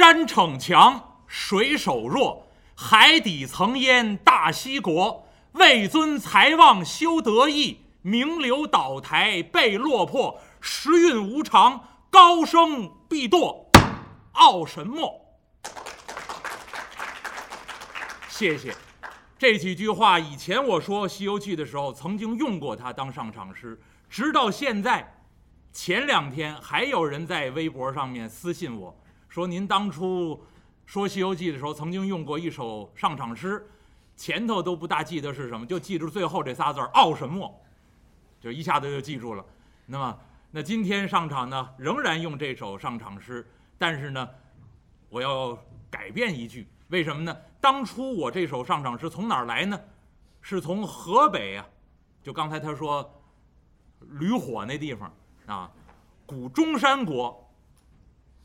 山逞强，水手弱，海底层淹大西国。位尊财旺修德义，名流倒台被落魄。时运无常，高升必堕，傲神没。谢谢。这几句话以前我说《西游记》的时候，曾经用过它当上场诗，直到现在。前两天还有人在微博上面私信我说：“您当初说《西游记》的时候，曾经用过一首上场诗，前头都不大记得是什么，就记住最后这仨字儿‘傲什么’，就一下子就记住了。那么，那今天上场呢，仍然用这首上场诗，但是呢，我要改变一句，为什么呢？当初我这首上场诗从哪儿来呢？是从河北啊，就刚才他说驴火那地方。”啊，古中山国，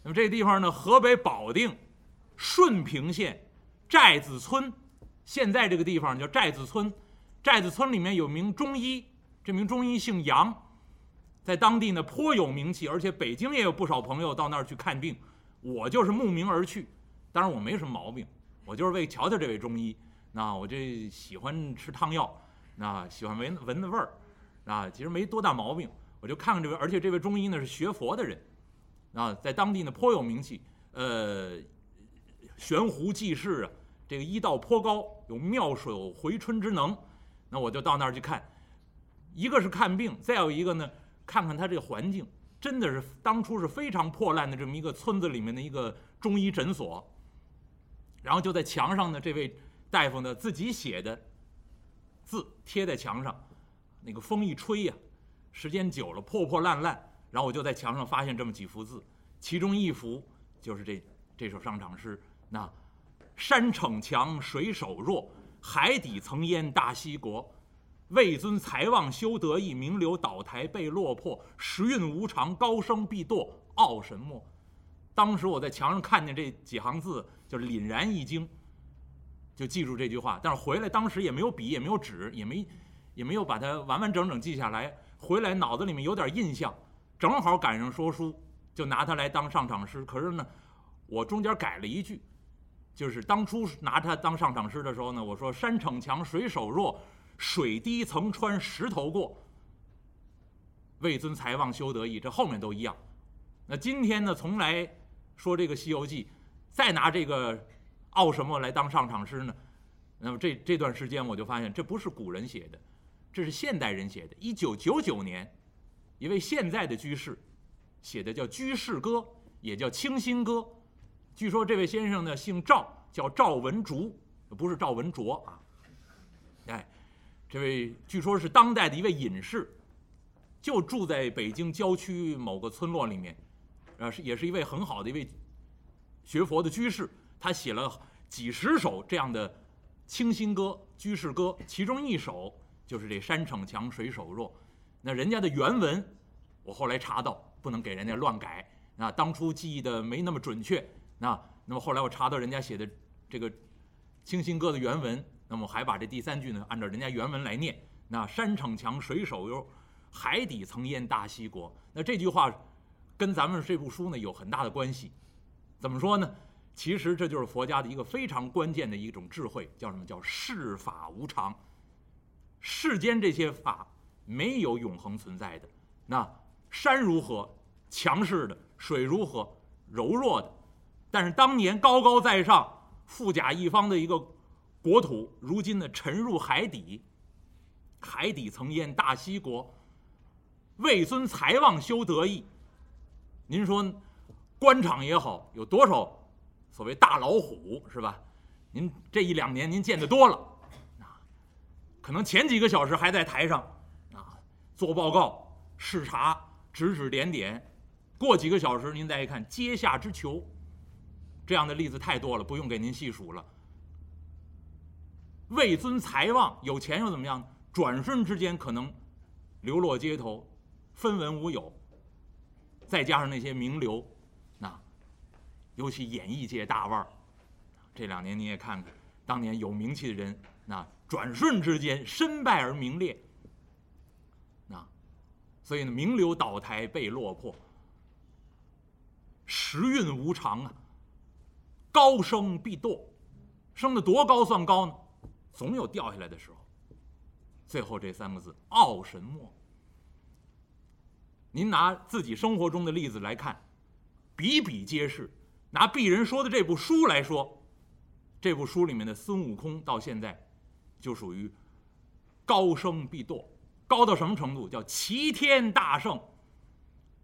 那么这个地方呢，河北保定顺平县寨子村，现在这个地方叫寨子村。寨子村里面有名中医，这名中医姓杨，在当地呢颇有名气，而且北京也有不少朋友到那儿去看病。我就是慕名而去，当然我没什么毛病，我就是为瞧瞧这位中医。那我这喜欢吃汤药，那喜欢闻闻的味儿，啊，其实没多大毛病。我就看看这位，而且这位中医呢是学佛的人，啊，在当地呢颇有名气，呃，悬壶济世啊，这个医道颇高，有妙手回春之能。那我就到那儿去看，一个是看病，再有一个呢，看看他这个环境，真的是当初是非常破烂的这么一个村子里面的一个中医诊所。然后就在墙上呢，这位大夫呢自己写的字贴在墙上，那个风一吹呀。时间久了，破破烂烂，然后我就在墙上发现这么几幅字，其中一幅就是这这首上场诗。那山逞强，水手弱，海底曾淹大西国。位尊财旺修德意，名流倒台被落魄。时运无常，高升必堕，傲神没。当时我在墙上看见这几行字，就凛然一惊，就记住这句话。但是回来当时也没有笔，也没有纸，也没也没有把它完完整整记下来。回来脑子里面有点印象，正好赶上说书，就拿它来当上场诗。可是呢，我中间改了一句，就是当初拿它当上场诗的时候呢，我说“山逞强，水手弱，水滴曾穿石头过。位尊财旺修德义”，这后面都一样。那今天呢，从来说这个《西游记》，再拿这个傲什么来当上场诗呢？那么这这段时间我就发现，这不是古人写的。这是现代人写的。一九九九年，一位现在的居士写的叫《居士歌》，也叫《清新歌》。据说这位先生呢姓赵，叫赵文竹，不是赵文卓啊。哎，这位据说是当代的一位隐士，就住在北京郊区某个村落里面，呃，是也是一位很好的一位学佛的居士。他写了几十首这样的清新歌、居士歌，其中一首。就是这山逞强，水手弱。那人家的原文，我后来查到，不能给人家乱改。那当初记忆的没那么准确。那那么后来我查到人家写的这个《清新歌》的原文，那么还把这第三句呢按照人家原文来念。那山逞强，水手弱，海底曾淹大西国。那这句话跟咱们这部书呢有很大的关系。怎么说呢？其实这就是佛家的一个非常关键的一种智慧，叫什么叫世法无常。世间这些法没有永恒存在的，那山如何强势的，水如何柔弱的，但是当年高高在上、富甲一方的一个国土，如今呢沉入海底，海底曾淹大西国。位尊财旺修德义，您说官场也好，有多少所谓大老虎是吧？您这一两年您见得多了。可能前几个小时还在台上，做报告、视察、指指点点，过几个小时您再一看，阶下之囚，这样的例子太多了，不用给您细数了。位尊财旺，有钱又怎么样？转瞬之间可能流落街头，分文无有。再加上那些名流，那尤其演艺界大腕儿，这两年你也看看，当年有名气的人，那。转瞬之间，身败而名裂。所以呢，名流倒台被落魄，时运无常啊。高升必堕，升得多高算高呢？总有掉下来的时候。最后这三个字“傲神莫”，您拿自己生活中的例子来看，比比皆是。拿鄙人说的这部书来说，这部书里面的孙悟空到现在就属于高升必堕，高到什么程度？叫齐天大圣，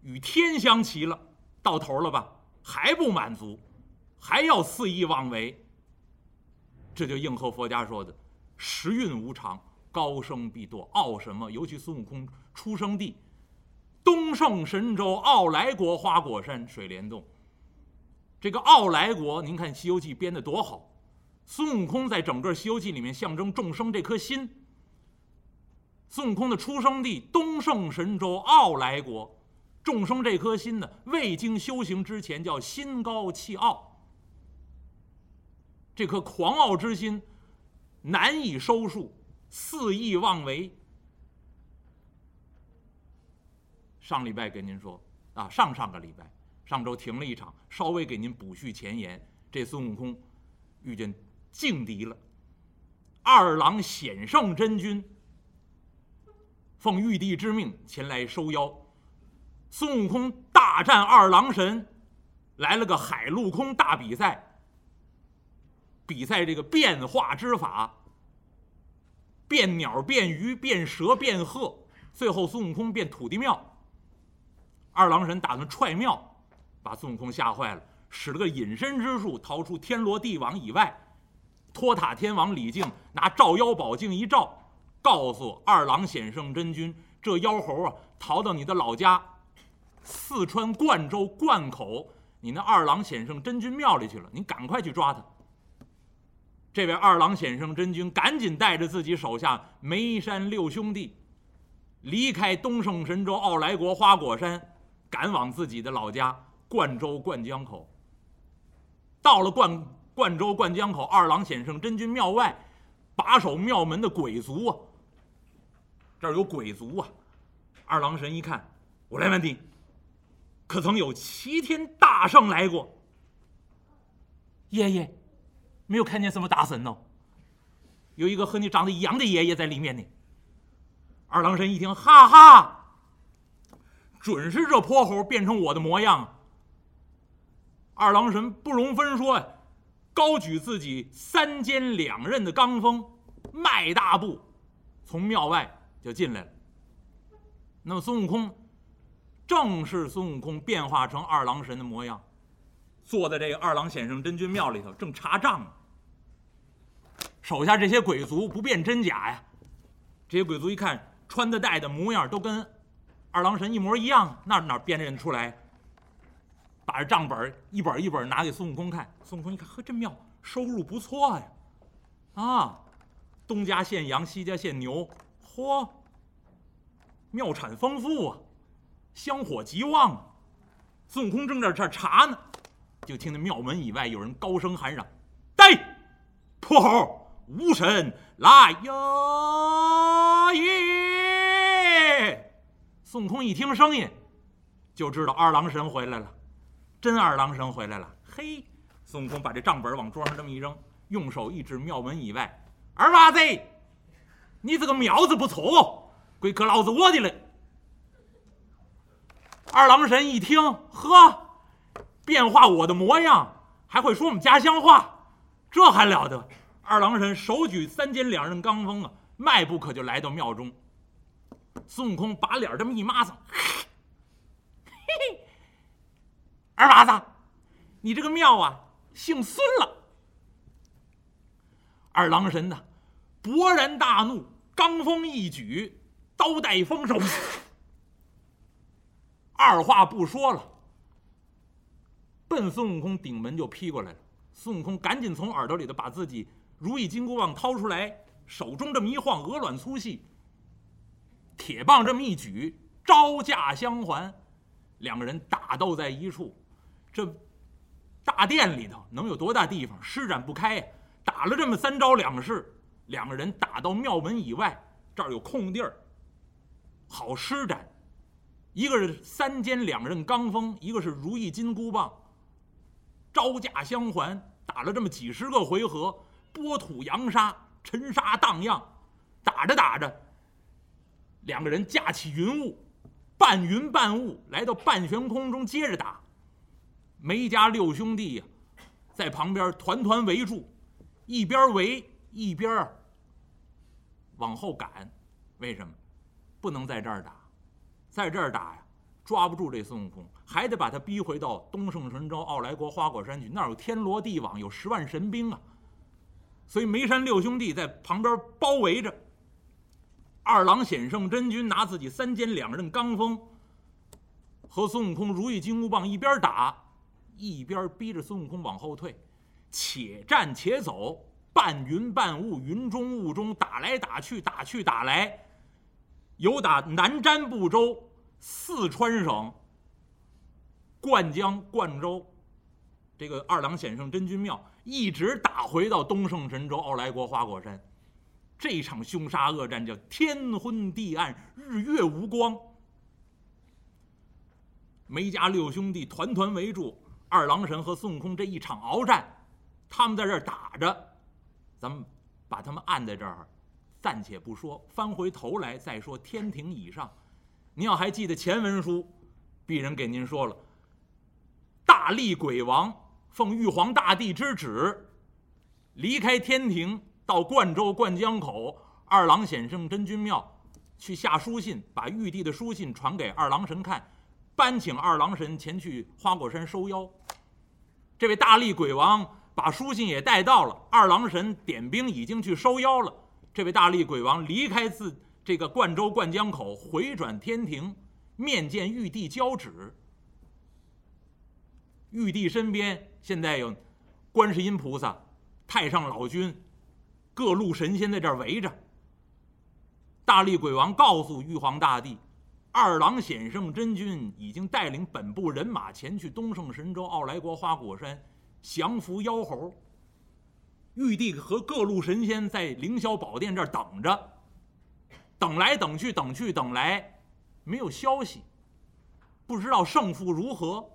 与天相齐了，到头了吧？还不满足，还要肆意妄为。这就应和佛家说的“时运无常，高升必堕”。傲什么？尤其孙悟空出生地东胜神州傲来国花果山水帘洞。这个傲来国，您看《西游记》编得多好！孙悟空在整个《西游记》里面象征众生这颗心。孙悟空的出生地东胜神州傲来国，众生这颗心呢，未经修行之前叫心高气傲，这颗狂傲之心难以收束，肆意妄为。上礼拜跟您说啊，上上个礼拜。上周停了一场，稍微给您补叙前言。这孙悟空遇见劲敌了，二郎显圣真君奉玉帝之命前来收妖。孙悟空大战二郎神，来了个海陆空大比赛，比赛这个变化之法，变鸟变鱼变蛇变鹤，最后孙悟空变土地庙，二郎神打算踹庙。把孙悟空吓坏了，使了个隐身之术，逃出天罗地网以外。托塔天王李靖拿照妖宝镜一照，告诉二郎显圣真君：“这妖猴啊，逃到你的老家四川灌州灌口，你那二郎显圣真君庙里去了。你赶快去抓他。”这位二郎显圣真君赶紧带着自己手下梅山六兄弟，离开东胜神州傲来国花果山，赶往自己的老家。灌州灌江口，到了灌灌州灌江口，二郎显圣真君庙外，把守庙门的鬼族啊，这儿有鬼族啊！二郎神一看，我来问你，可曾有齐天大圣来过？爷爷，没有看见什么大神呢，有一个和你长得一样的爷爷在里面呢。二郎神一听，哈哈，准是这泼猴变成我的模样。二郎神不容分说呀，高举自己三尖两刃的罡风，迈大步从庙外就进来了。那么孙悟空，正是孙悟空变化成二郎神的模样，坐在这个二郎显圣真君庙里头，正查账呢。手下这些鬼卒不辨真假呀，这些鬼卒一看穿的戴的模样都跟二郎神一模一样，那哪辨认出来？把这账本一本一本拿给孙悟空看，孙悟空一看，呵，这庙收入不错呀，啊，东家献羊，西家献牛，嚯，庙产丰富啊，香火极旺啊。孙悟空正在这查呢，就听见庙门以外有人高声喊嚷：“呆，泼猴，无神来耶！”孙悟空一听声音，就知道二郎神回来了。真二郎神回来了！嘿，孙悟空把这账本往桌上这么一扔，用手一指庙门以外：“二娃子，你这个苗子不错，归搁老子我的了。”二郎神一听，呵，变化我的模样，还会说我们家乡话，这还了得！二郎神手举三尖两刃罡风啊，迈步可就来到庙中。孙悟空把脸这么一抹子，嘿嘿。二娃子，你这个庙啊，姓孙了。二郎神呢，勃然大怒，罡风一举，刀带风手，二话不说了，奔孙悟空顶门就劈过来了。孙悟空赶紧从耳朵里头把自己如意金箍棒掏出来，手中这么一晃，鹅卵粗细，铁棒这么一举，招架相还，两个人打斗在一处。这大殿里头能有多大地方施展不开呀？打了这么三招两式，两个人打到庙门以外，这儿有空地儿，好施展。一个是三尖两刃罡风，一个是如意金箍棒，招架相还，打了这么几十个回合，波土扬沙，尘沙荡漾，打着打着，两个人架起云雾，半云半雾来到半悬空中接着打。梅家六兄弟呀，在旁边团团围住，一边围一边往后赶。为什么？不能在这儿打，在这儿打呀，抓不住这孙悟空，还得把他逼回到东胜神州傲来国花果山去，那儿有天罗地网，有十万神兵啊。所以梅山六兄弟在旁边包围着。二郎显圣真君拿自己三尖两刃罡锋，和孙悟空如意金箍棒一边打，一边逼着孙悟空往后退，且战且走，半云半雾，云中雾中打来打去，打去打来。由打南瞻部洲、四川省、灌江、灌州，这个二郎显圣真君庙，一直打回到东胜神州傲来国花果山。这场凶杀恶战叫天昏地暗，日月无光。梅家六兄弟团团围住二郎神和孙悟空，这一场鏖战，他们在这儿打着，咱们把他们按在这儿。暂且不说，翻回头来再说天庭以上。您要还记得前文书，鄙人给您说了，大力鬼王奉玉皇大帝之旨，离开天庭，到灌州灌江口二郎显圣真君庙去下书信，把玉帝的书信传给二郎神看，搬请二郎神前去花果山收妖。这位大力鬼王把书信也带到了，二郎神点兵已经去收妖了。这位大力鬼王离开自这个灌州灌江口，回转天庭，面见玉帝交旨。玉帝身边现在有观世音菩萨、太上老君、各路神仙在这儿围着。大力鬼王告诉玉皇大帝，二郎显圣真君已经带领本部人马前去东胜神州傲来国花果山降服妖猴。玉帝和各路神仙在凌霄宝殿这儿等着，等来等去，等去等来，没有消息，不知道胜负如何。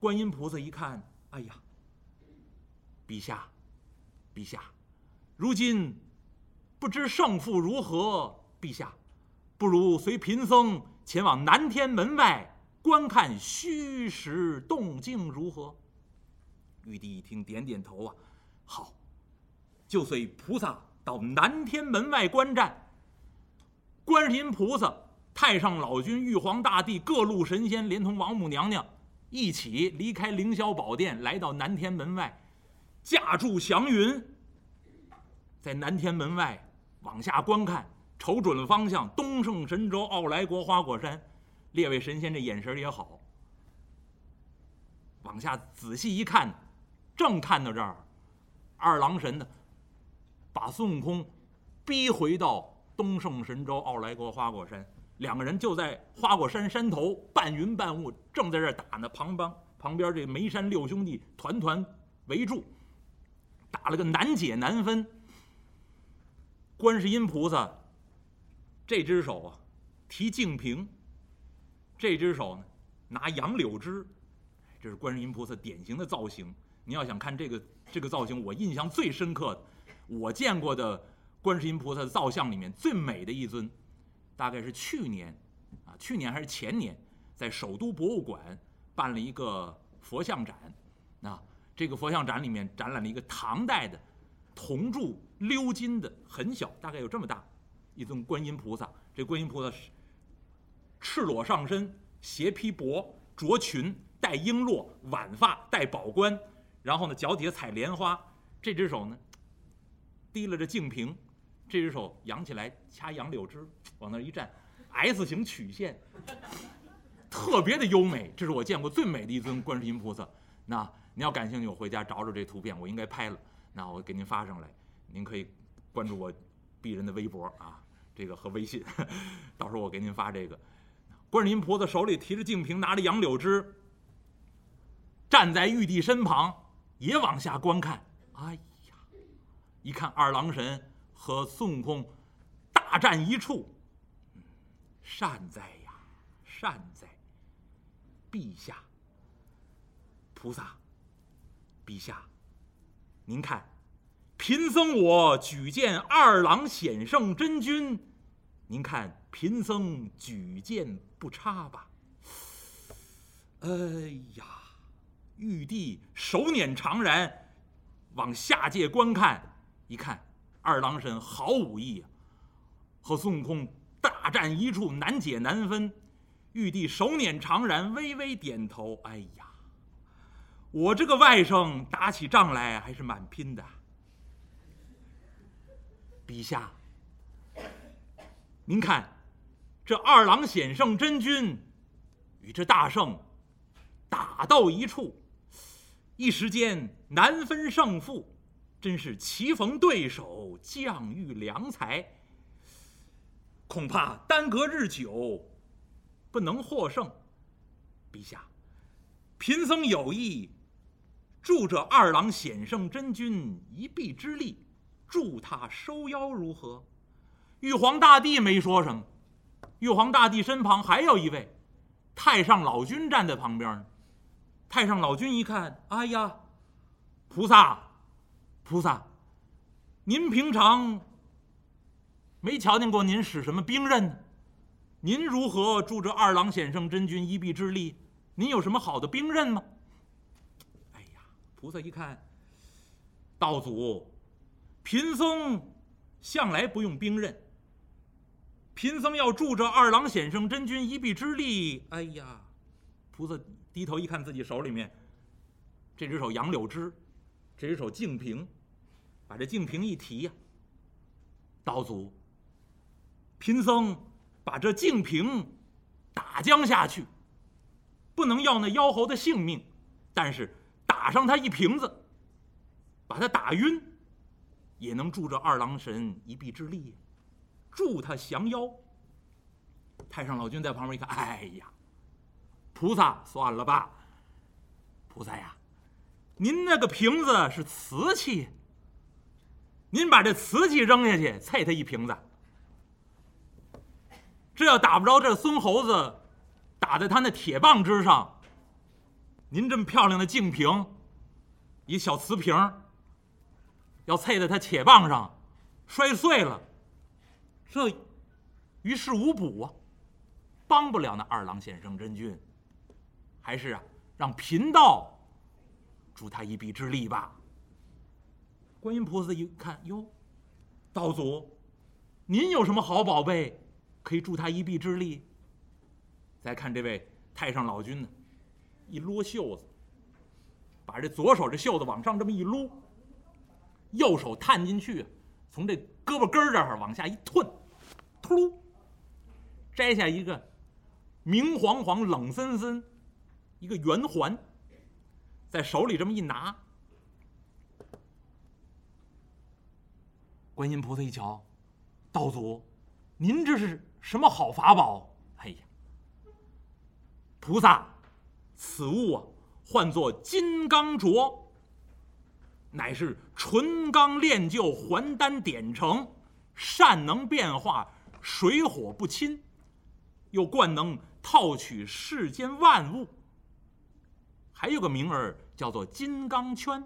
观音菩萨一看，哎呀，陛下，陛下，如今不知胜负如何，陛下，不如随贫僧前往南天门外观看虚实动静如何？玉帝一听，点点头啊。好，就随菩萨到南天门外观战。观世音菩萨、太上老君、玉皇大帝、各路神仙，连同王母娘娘一起离开凌霄宝殿，来到南天门外，驾住祥云，在南天门外往下观看，瞅准了方向，东胜神州傲来国花果山。列位神仙这眼神也好，往下仔细一看，正看到这儿。二郎神呢，把孙悟空逼回到东胜神州傲来国花果山，两个人就在花果山山头半云半雾，正在这打呢。旁帮旁边这梅山六兄弟团团围住，打了个难解难分。观世音菩萨这只手啊提净瓶，这只手呢拿杨柳枝，这是观世音菩萨典型的造型。你要想看这个这个造型，我印象最深刻的，我见过的观世音菩萨的造像里面最美的一尊，大概是去年，啊，去年还是前年，在首都博物馆办了一个佛像展，啊，这个佛像展里面展览了一个唐代的铜铸鎏金的很小，大概有这么大，一尊观音菩萨。这观音菩萨是赤裸上身，斜披帛，着裙，戴璎珞，挽发，戴宝冠。然后呢，脚底下踩莲花，这只手呢，提了着净瓶，这只手扬起来掐杨柳枝，往那一站，S 型曲线，特别的优美。这是我见过最美的一尊观世音菩萨。那您要感兴趣，我回家找找这图片，我应该拍了，那我给您发上来，您可以关注我鄙人的微博啊，这个和微信，到时候我给您发这个。观世音菩萨手里提着净瓶，拿着杨柳枝，站在玉帝身旁。也往下观看，哎呀，一看二郎神和孙悟空大战一处，善哉呀，善哉！陛下，菩萨，陛下，您看，贫僧我举荐二郎显圣真君，您看贫僧举荐不差吧？哎呀，玉帝手捻长髯，往下界观看，一看二郎神好武艺啊，和孙悟空大战一处，难解难分。玉帝手捻长髯，微微点头。哎呀，我这个外甥打起仗来还是蛮拼的。陛下，您看，这二郎显圣真君与这大圣打到一处，一时间难分胜负，真是棋逢对手，将遇良才。恐怕耽搁日久。不能获胜，陛下，贫僧有意助这二郎显圣真君一臂之力，助他收妖如何？玉皇大帝没说什么。玉皇大帝身旁还有一位太上老君站在旁边呢。太上老君一看，哎呀，菩萨，菩萨，您平常没瞧见过您使什么兵刃呢？您如何助这二郎显圣真君一臂之力？您有什么好的兵刃吗？哎呀，菩萨一看，道祖，贫僧向来不用兵刃。贫僧要助这二郎显圣真君一臂之力。哎呀，菩萨低头一看自己手里面，这只手杨柳枝，这只手净瓶，把这净瓶一提呀，道祖，贫僧。把这净瓶打将下去，不能要那妖猴的性命，但是打上他一瓶子，把他打晕，也能助这二郎神一臂之力，助他降妖。太上老君在旁边一看，哎呀，菩萨算了吧，菩萨呀，您那个瓶子是瓷器，您把这瓷器扔下去，啐他一瓶子。这要打不着这孙猴子，打在他那铁棒之上。您这么漂亮的净瓶，一小瓷瓶，要啐在他铁棒上，摔碎了，这于事无补啊，帮不了那二郎显圣真君。还是啊，让贫道助他一臂之力吧。观音菩萨一看，哟，道祖，您有什么好宝贝？可以助他一臂之力。再看这位太上老君呢，一撸袖子，把这左手这袖子往上这么一撸，右手探进去，从这胳膊根儿这儿往下一吞，秃噜，摘下一个明晃晃、冷森森一个圆环，在手里这么一拿，观音菩萨一瞧，道祖，您这是？什么好法宝？哎呀，菩萨，此物啊，唤作金刚镯，乃是纯钢炼就还丹点成，善能变化水火不侵，又惯能套取世间万物。还有个名儿叫做金刚圈。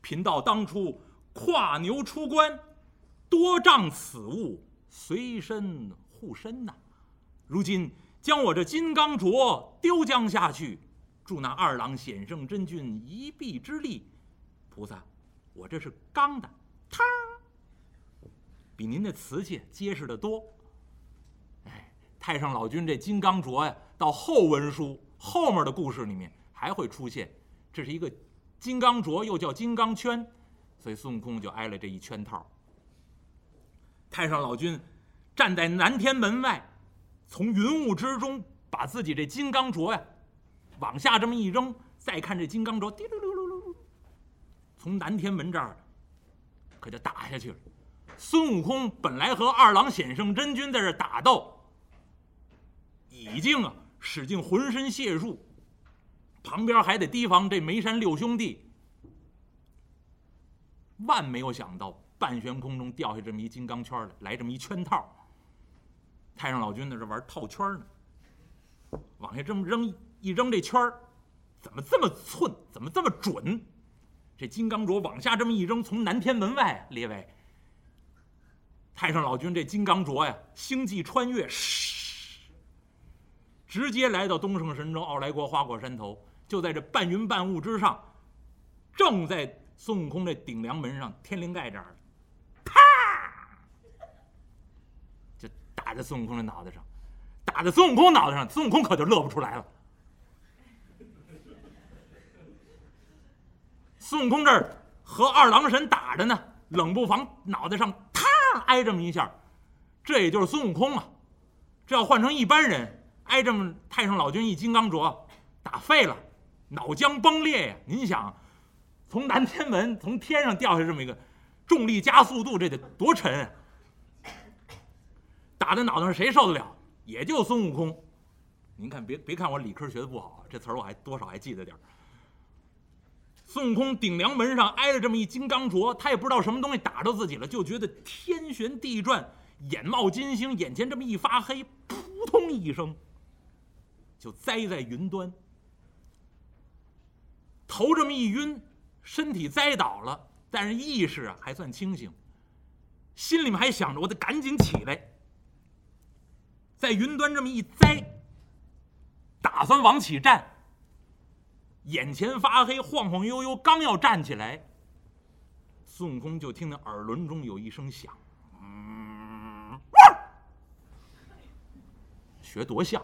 贫道当初跨牛出关，多仗此物随身。护身呐！如今将我这金刚镯丢江下去，助那二郎显圣真君一臂之力。菩萨，我这是钢的，汤，比您的瓷器结实的多。哎，太上老君这金刚镯呀，到后文书后面的故事里面还会出现。这是一个金刚镯，又叫金刚圈，所以孙悟空就挨了这一圈套。太上老君。站在南天门外，从云雾之中把自己这金刚镯呀往下这么一扔，再看这金刚镯滴噜噜噜噜，从南天门这儿可就打下去了。孙悟空本来和二郎显圣真君在这打斗，已经啊使尽浑身解数，旁边还得提防这梅山六兄弟，万没有想到半悬空中掉下这么一金刚圈来，来这么一圈套。太上老君在这玩套圈呢，往下这么扔一扔这圈怎么这么寸？怎么这么准？这金刚镯往下这么一扔，从南天门外，列位，太上老君这金刚镯呀，星际穿越，直接来到东胜神州傲来国花果山头，就在这半云半雾之上，正在孙悟空这顶梁门上天灵盖这儿，啪，就打在孙悟空的脑袋上，打在孙悟空脑袋上，孙悟空可就乐不出来了。孙悟空这儿和二郎神打着呢，冷不防脑袋上啪挨这么一下，这也就是孙悟空啊。这要换成一般人，挨这么太上老君一金刚镯，打废了，脑浆崩裂呀！您想，从南天门从天上掉下这么一个，重力加速度，这得多沉啊！打在脑袋上谁受得了？也就孙悟空。您看，别别看我理科学的不好，这词儿我还多少还记得点儿。孙悟空顶梁门上挨了这么一金刚镯，他也不知道什么东西打着自己了，就觉得天旋地转，眼冒金星，眼前这么一发黑，扑通一声，就栽在云端，头这么一晕，身体栽倒了，但是意识啊还算清醒，心里面还想着我得赶紧起来，在云端这么一栽，打算往起站。眼前发黑，晃晃悠悠，刚要站起来，孙悟空就听到耳轮中有一声响，嗯，学多像！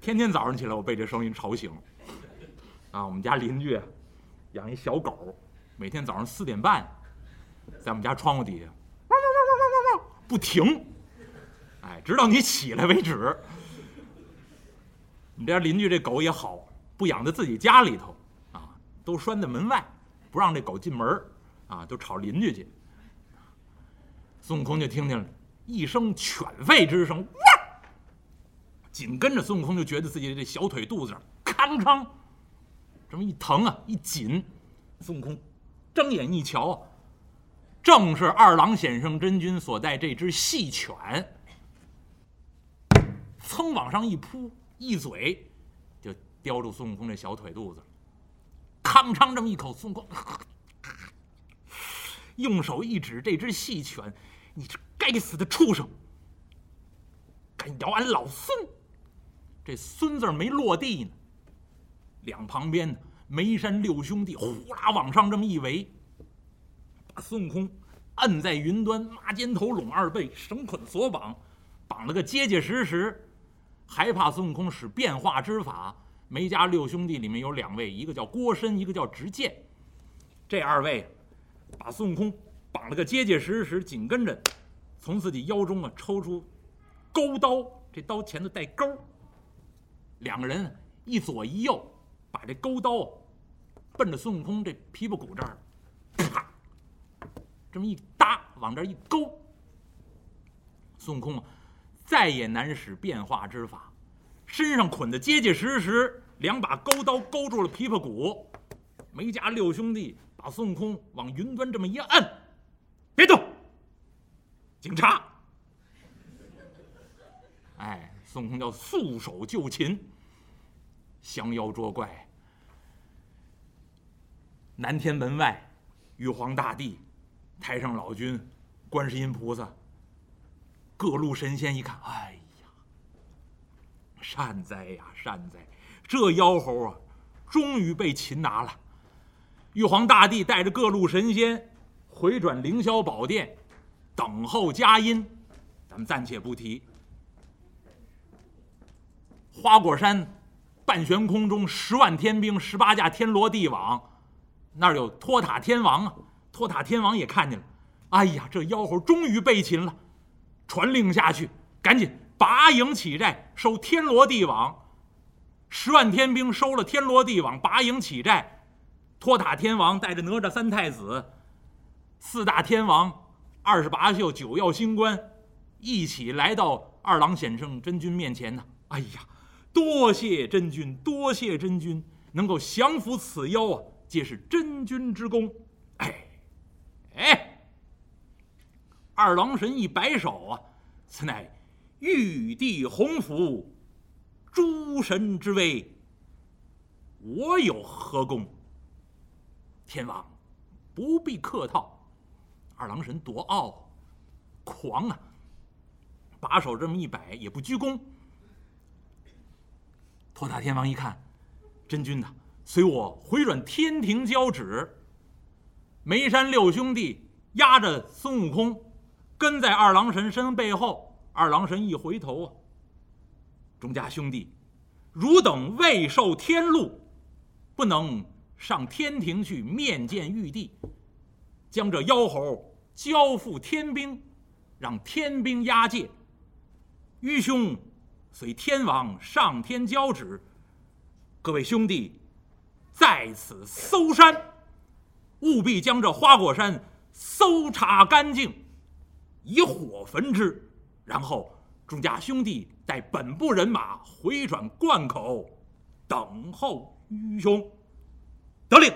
天天早上起来，我被这声音吵醒。啊，我们家邻居养一小狗，每天早上四点半，在我们家窗户底下，汪汪汪汪汪汪不停，哎，直到你起来为止。你家邻居这狗也好。不养在自己家里头，啊，都拴在门外，不让这狗进门啊，就吵邻居去。孙悟空就听见一声犬吠之声，哇！紧跟着孙悟空就觉得自己这小腿肚子上吭这么一疼啊，一紧。孙悟空睁眼一瞧，正是二郎显圣真君所带这只细犬，噌往上一扑，一嘴就。叼住孙悟空这小腿肚子，康昌这么一口，孙悟空用手一指这只细犬：“你这该死的畜生，敢咬俺老孙！”这“孙”字没落地呢，两旁边眉山六兄弟呼啦往上这么一围，把孙悟空摁在云端，抹肩头，拢二背，绳捆索绑，绑了个结结实实，还怕孙悟空使变化之法。梅家六兄弟里面有两位，一个叫郭深，一个叫执剑。这二位把孙悟空绑了个结结实实，紧跟着从自己腰中啊抽出钩刀，这刀前头带钩。两个人一左一右，把这钩刀奔着孙悟空这琵琶骨这儿，啪，这么一搭，往这一勾。孙悟空啊，再也难使变化之法。身上捆得结结实实，两把钩刀勾住了琵琶骨。梅家六兄弟把孙悟空往云端这么一摁，别动，警察！哎，孙悟空叫束手就擒，降妖捉怪。南天门外，玉皇大帝、太上老君、观世音菩萨、各路神仙一看，哎呀。善哉呀，善哉！这妖猴啊，终于被擒拿了。玉皇大帝带着各路神仙回转凌霄宝殿，等候佳音。咱们暂且不提。花果山半悬空中，十万天兵，十八架天罗地网，那儿有托塔天王啊！托塔天王也看见了。哎呀，这妖猴终于被擒了！传令下去，赶紧。拔营起寨，收天罗地网，十万天兵收了天罗地网，拔营起寨。托塔天王带着哪吒三太子，四大天王，二十八宿九曜星官，一起来到二郎显圣真君面前呢。哎呀，多谢真君，多谢真君，能够降服此妖啊，皆是真君之功。哎，哎，二郎神一摆手啊，此乃。玉帝洪福，诸神之威，我有何功？天王不必客套，二郎神多傲，狂啊！把手这么一摆，也不鞠躬。托塔天王一看，真君呐，随我回转天庭交旨。眉山六兄弟压着孙悟空，跟在二郎神身背后。二郎神一回头啊，众家兄弟，汝等未受天禄，不能上天庭去面见玉帝，将这妖猴交付天兵，让天兵押解。愚兄随天王上天交旨，各位兄弟在此搜山，务必将这花果山搜查干净，以火焚之。然后，众家兄弟带本部人马回转灌口，等候愚兄。得令。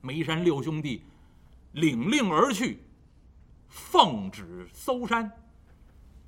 眉山六兄弟领令而去，奉旨搜山。